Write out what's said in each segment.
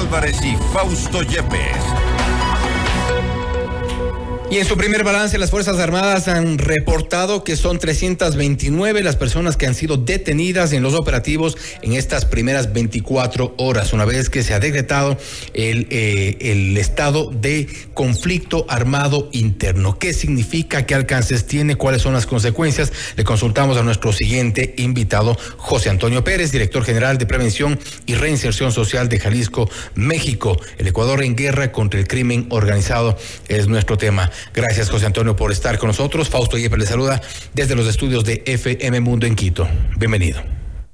Álvarez y Fausto Yepes. Y en su primer balance, las Fuerzas Armadas han reportado que son 329 las personas que han sido detenidas en los operativos en estas primeras 24 horas, una vez que se ha decretado el, eh, el estado de conflicto armado interno. ¿Qué significa? ¿Qué alcances tiene? ¿Cuáles son las consecuencias? Le consultamos a nuestro siguiente invitado, José Antonio Pérez, director general de Prevención y Reinserción Social de Jalisco, México. El Ecuador en guerra contra el crimen organizado es nuestro tema. Gracias, José Antonio, por estar con nosotros. Fausto Yepes le saluda desde los estudios de FM Mundo en Quito. Bienvenido.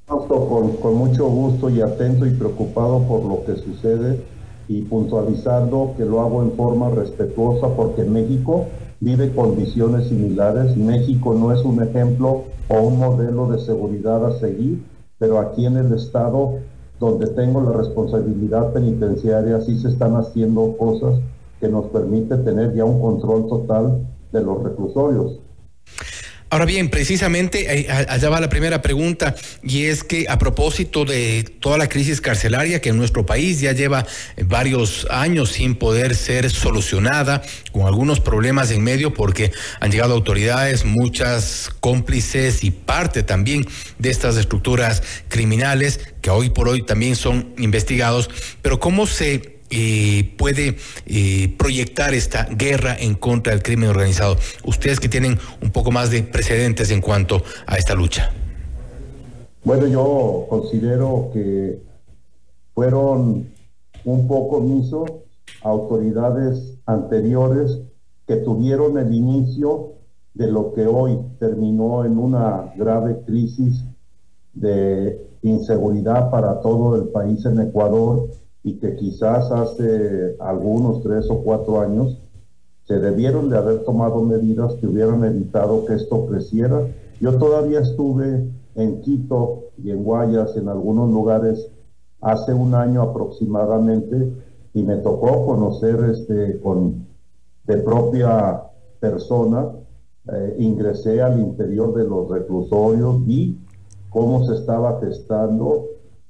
Fausto, con, con mucho gusto y atento y preocupado por lo que sucede y puntualizando que lo hago en forma respetuosa porque México vive condiciones similares. México no es un ejemplo o un modelo de seguridad a seguir, pero aquí en el Estado donde tengo la responsabilidad penitenciaria sí se están haciendo cosas que nos permite tener ya un control total de los reclusorios. Ahora bien, precisamente eh, allá va la primera pregunta y es que a propósito de toda la crisis carcelaria que en nuestro país ya lleva eh, varios años sin poder ser solucionada, con algunos problemas en medio porque han llegado autoridades, muchas cómplices y parte también de estas estructuras criminales que hoy por hoy también son investigados, pero ¿cómo se eh, puede eh, proyectar esta guerra en contra del crimen organizado? Ustedes que tienen un poco más de precedentes en cuanto a esta lucha. Bueno, yo considero que fueron un poco miso autoridades anteriores que tuvieron el inicio de lo que hoy terminó en una grave crisis de inseguridad para todo el país en Ecuador y que quizás hace algunos tres o cuatro años se debieron de haber tomado medidas que hubieran evitado que esto creciera. Yo todavía estuve en Quito y en Guayas, en algunos lugares, hace un año aproximadamente, y me tocó conocer este, con, de propia persona, eh, ingresé al interior de los reclusorios, vi cómo se estaba gestando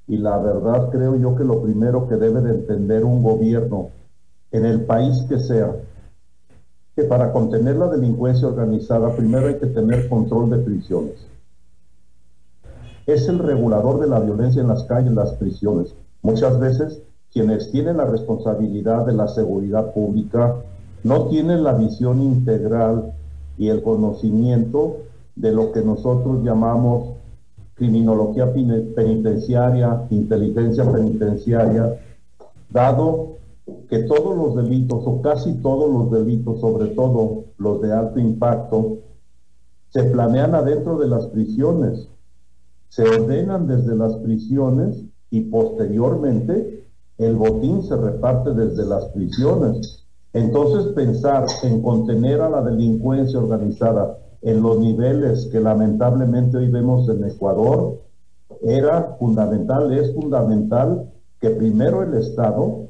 y la verdad creo yo que lo primero que debe de entender un gobierno en el país que sea, que para contener la delincuencia organizada primero hay que tener control de prisiones. Es el regulador de la violencia en las calles, las prisiones. Muchas veces quienes tienen la responsabilidad de la seguridad pública no tienen la visión integral y el conocimiento de lo que nosotros llamamos criminología penitenciaria, inteligencia penitenciaria, dado que todos los delitos o casi todos los delitos, sobre todo los de alto impacto, se planean adentro de las prisiones, se ordenan desde las prisiones y posteriormente el botín se reparte desde las prisiones. Entonces pensar en contener a la delincuencia organizada en los niveles que lamentablemente hoy vemos en Ecuador, era fundamental, es fundamental que primero el Estado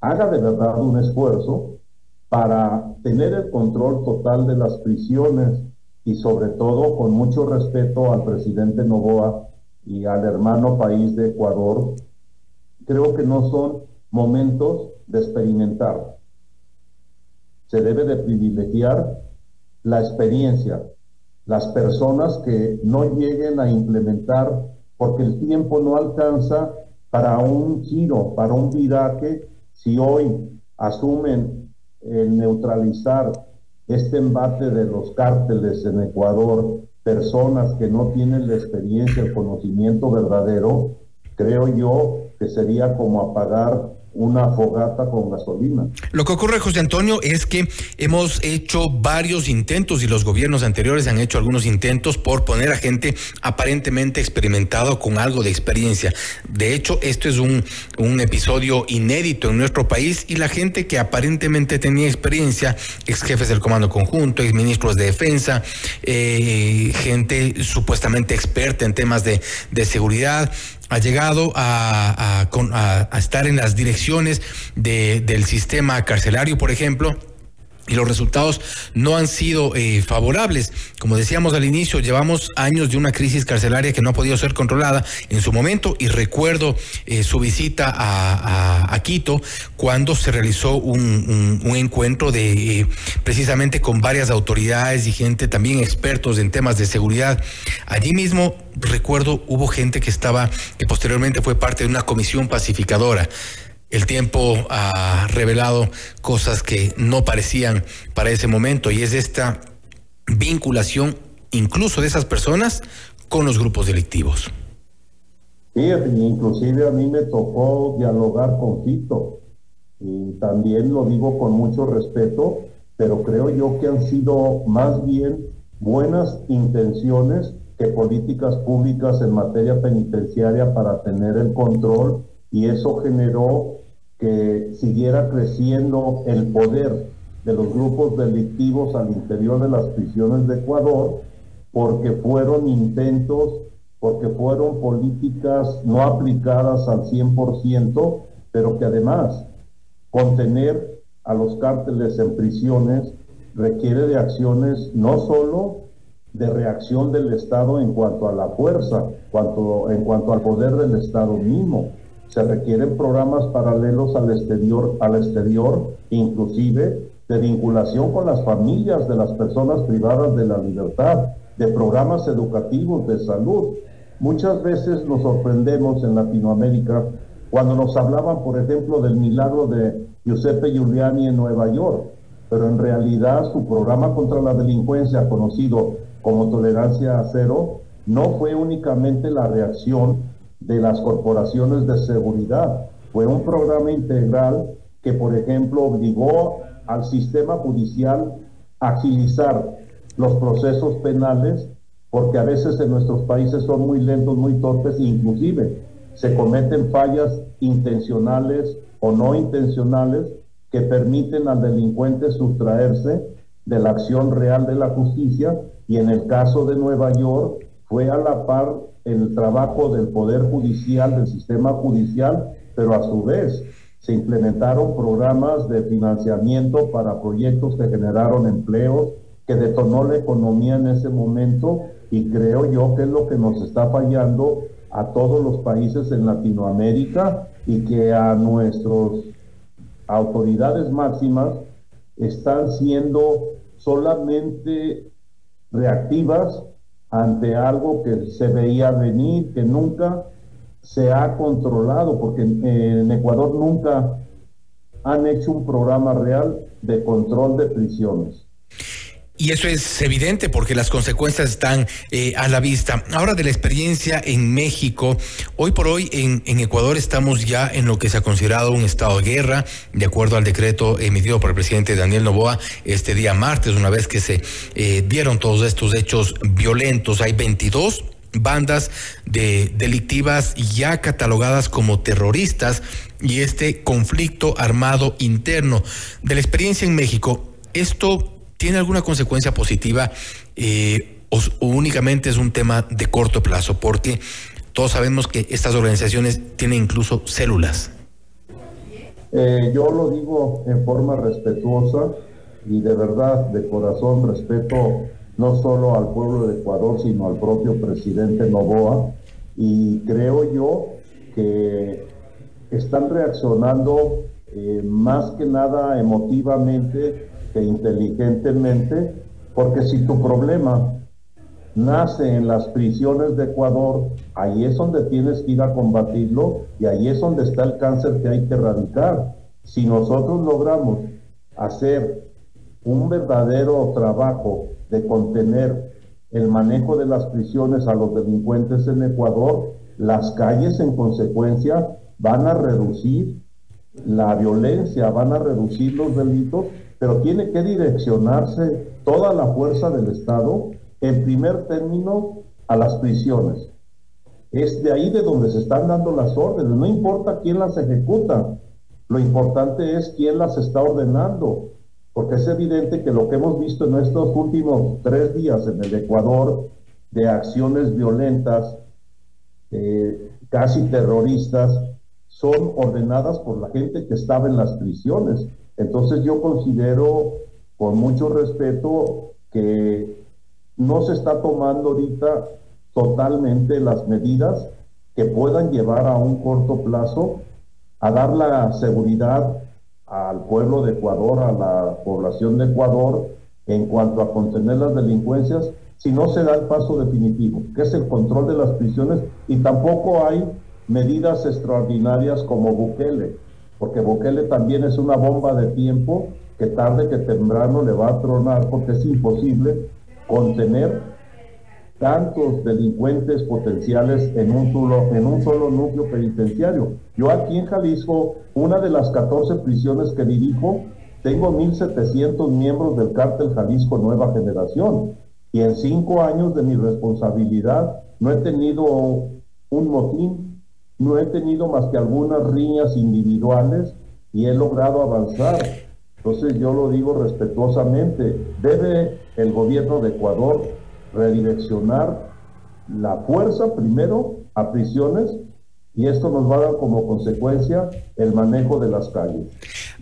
haga de verdad un esfuerzo para tener el control total de las prisiones y sobre todo con mucho respeto al presidente Novoa y al hermano país de Ecuador, creo que no son momentos de experimentar. Se debe de privilegiar la experiencia, las personas que no lleguen a implementar, porque el tiempo no alcanza para un giro, para un viraje, si hoy asumen el neutralizar este embate de los cárteles en Ecuador, personas que no tienen la experiencia, el conocimiento verdadero, creo yo que sería como apagar una fogata con gasolina. Lo que ocurre, José Antonio, es que hemos hecho varios intentos y los gobiernos anteriores han hecho algunos intentos por poner a gente aparentemente experimentado con algo de experiencia. De hecho, esto es un, un episodio inédito en nuestro país y la gente que aparentemente tenía experiencia, ex jefes del Comando Conjunto, ex ministros de Defensa, eh, gente supuestamente experta en temas de, de seguridad, ha llegado a, estar en las direcciones de, del sistema carcelario, por ejemplo y los resultados no han sido eh, favorables. Como decíamos al inicio, llevamos años de una crisis carcelaria que no ha podido ser controlada en su momento y recuerdo eh, su visita a, Quito cuando se realizó un, encuentro de eh, precisamente con varias autoridades y gente también expertos en temas de seguridad. Allí mismo recuerdo hubo gente que estaba, que posteriormente fue parte de una comisión pacificadora el tiempo ha revelado cosas que no parecían para ese momento y es esta vinculación incluso de esas personas con los grupos delictivos. Sí, inclusive a mí me tocó dialogar con Tito y también lo digo con mucho respeto, pero creo yo que han sido más bien buenas intenciones que políticas públicas en materia penitenciaria para tener el control y eso generó que siguiera creciendo el poder de los grupos delictivos al interior de las prisiones de Ecuador, porque fueron intentos, porque fueron políticas no aplicadas al 100%, pero que además contener a los cárteles en prisiones requiere de acciones no solo de reacción del Estado en cuanto a la fuerza, cuanto, en cuanto al poder del Estado mismo, se requieren programas paralelos al exterior, al exterior, inclusive de vinculación con las familias de las personas privadas de la libertad, de programas educativos, de salud. Muchas veces nos sorprendemos en Latinoamérica cuando nos hablaban, por ejemplo, del milagro de Giuseppe Giuliani en Nueva York, pero en realidad su programa contra la delincuencia, conocido como Tolerancia Cero, no fue únicamente la reacción de las corporaciones de seguridad. Fue un programa integral que, por ejemplo, obligó al sistema judicial a agilizar los procesos penales, porque a veces en nuestros países son muy lentos, muy torpes, e inclusive se cometen fallas intencionales o no intencionales que permiten al delincuente sustraerse de la acción real de la justicia y en el caso de Nueva York fue a la par el trabajo del Poder Judicial, del sistema judicial, pero a su vez se implementaron programas de financiamiento para proyectos que generaron empleos, que detonó la economía en ese momento y creo yo que es lo que nos está fallando a todos los países en Latinoamérica y que a nuestras autoridades máximas están siendo solamente reactivas ante algo que se veía venir, que nunca se ha controlado, porque en, Ecuador nunca han hecho un programa real de control de prisiones. Y eso es evidente porque las consecuencias están eh, a la vista. Ahora de la experiencia en México, hoy por hoy en, Ecuador estamos ya en lo que se ha considerado un estado de guerra, de acuerdo al decreto emitido por el presidente Daniel Novoa este día martes, una vez que se eh, dieron todos estos hechos violentos. Hay 22 bandas de delictivas ya catalogadas como terroristas y este conflicto armado interno. De la experiencia en México, esto ¿Tiene alguna consecuencia positiva eh, o, únicamente es un tema de corto plazo? Porque todos sabemos que estas organizaciones tienen incluso células. Eh, yo lo digo en forma respetuosa y de verdad, de corazón, respeto no solo al pueblo de Ecuador, sino al propio presidente Novoa. Y creo yo que están reaccionando eh, más que nada emotivamente inteligentemente, porque si tu problema nace en las prisiones de Ecuador, ahí es donde tienes que ir a combatirlo y ahí es donde está el cáncer que hay que erradicar. Si nosotros logramos hacer un verdadero trabajo de contener el manejo de las prisiones a los delincuentes en Ecuador, las calles en consecuencia van a reducir la violencia, van a reducir los delitos pero tiene que direccionarse toda la fuerza del Estado, en primer término, a las prisiones. Es de ahí de donde se están dando las órdenes, no importa quién las ejecuta, lo importante es quién las está ordenando, porque es evidente que lo que hemos visto en estos últimos tres días en el Ecuador, de acciones violentas, eh, casi terroristas, son ordenadas por la gente que estaba en las prisiones. Entonces yo considero con mucho respeto que no se está tomando ahorita totalmente las medidas que puedan llevar a un corto plazo a dar la seguridad al pueblo de Ecuador, a la población de Ecuador, en cuanto a contener las delincuencias, si no se da el paso definitivo, que es el control de las prisiones, y tampoco hay medidas extraordinarias como Bukele, porque Bukele también es una bomba de tiempo que tarde que temprano le va a tronar, porque es imposible contener tantos delincuentes potenciales en un solo, en un solo núcleo penitenciario. Yo aquí en Jalisco, una de las 14 prisiones que dirijo, tengo 1.700 miembros del cártel Jalisco Nueva Generación. Y en cinco años de mi responsabilidad no he tenido un motín, no he tenido más que algunas riñas individuales y he logrado avanzar. Entonces yo lo digo respetuosamente, debe el gobierno de Ecuador redireccionar la fuerza primero a prisiones y esto nos va a dar como consecuencia el manejo de las calles.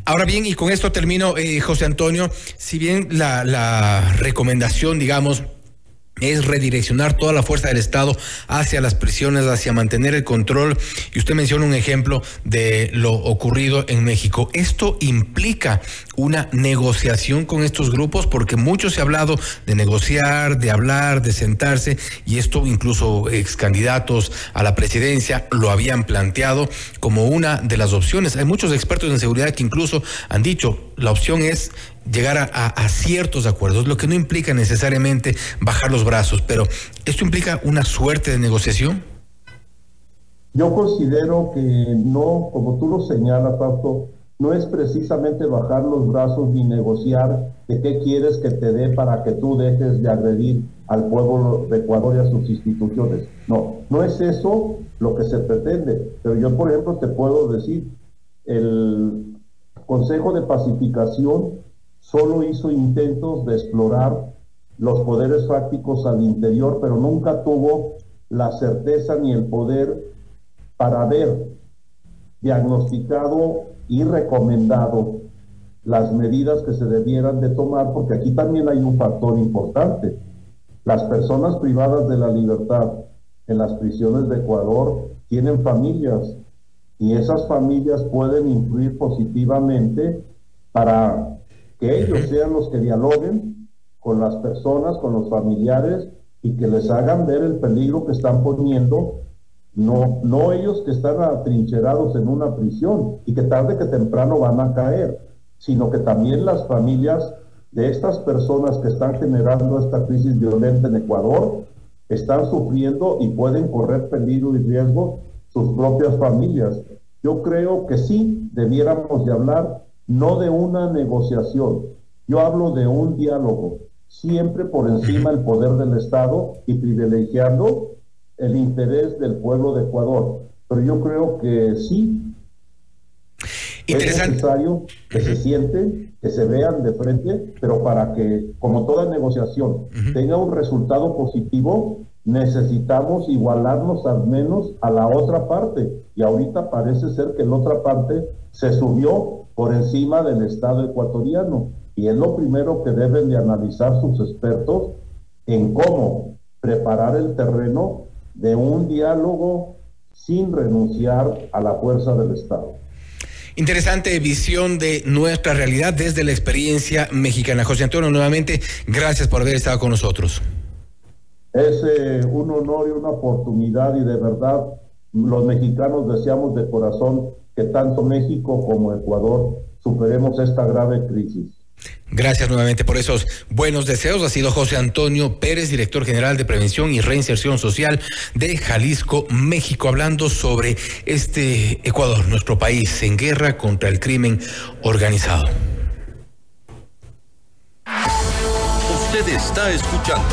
Ahora bien, y con esto termino, eh, José Antonio, si bien la, la recomendación, digamos, es redireccionar toda la fuerza del Estado hacia las prisiones, hacia mantener el control. Y usted menciona un ejemplo de lo ocurrido en México. ¿Esto implica una negociación con estos grupos? Porque mucho se ha hablado de negociar, de hablar, de sentarse, y esto incluso ex candidatos a la presidencia lo habían planteado como una de las opciones. Hay muchos expertos en seguridad que incluso han dicho, la opción es llegar a, ciertos acuerdos, lo que no implica necesariamente bajar los brazos, pero ¿esto implica una suerte de negociación? Yo considero que no, como tú lo señalas, Fausto, no es precisamente bajar los brazos ni negociar de qué quieres que te dé para que tú dejes de agredir al pueblo de Ecuador y a sus instituciones. No, no es eso lo que se pretende. Pero yo, por ejemplo, te puedo decir, el Consejo de Pacificación solo hizo intentos de explorar los poderes fácticos al interior, pero nunca tuvo la certeza ni el poder para haber diagnosticado y recomendado las medidas que se debieran de tomar, porque aquí también hay un factor importante. Las personas privadas de la libertad en las prisiones de Ecuador tienen familias y esas familias pueden influir positivamente para que ellos sean los que dialoguen con las personas, con los familiares y que les hagan ver el peligro que están poniendo, no, no ellos que están atrincherados en una prisión y que tarde que temprano van a caer, sino que también las familias de estas personas que están generando esta crisis violenta en Ecuador están sufriendo y pueden correr peligro y riesgo sus propias familias. Yo creo que sí debiéramos de hablar no de una negociación. Yo hablo de un diálogo, siempre por encima del poder del Estado y privilegiando el interés del pueblo de Ecuador. Pero yo creo que sí es necesario que se sienten, que se vean de frente, pero para que, como toda negociación, tenga un resultado positivo, necesitamos igualarnos al menos a la otra parte. Y ahorita parece ser que la otra parte se subió por encima del Estado ecuatoriano. Y es lo primero que deben de analizar sus expertos en cómo preparar el terreno de un diálogo sin renunciar a la fuerza del Estado. Interesante visión de nuestra realidad desde la experiencia mexicana. José Antonio, nuevamente, gracias por haber estado con nosotros. Es eh, un honor y una oportunidad y de verdad los mexicanos deseamos de corazón que tanto México como Ecuador superemos esta grave crisis. Gracias nuevamente por esos buenos deseos. Ha sido José Antonio Pérez, director general de Prevención y Reinserción Social de Jalisco, México, hablando sobre este Ecuador, nuestro país en guerra contra el crimen organizado. Usted está escuchando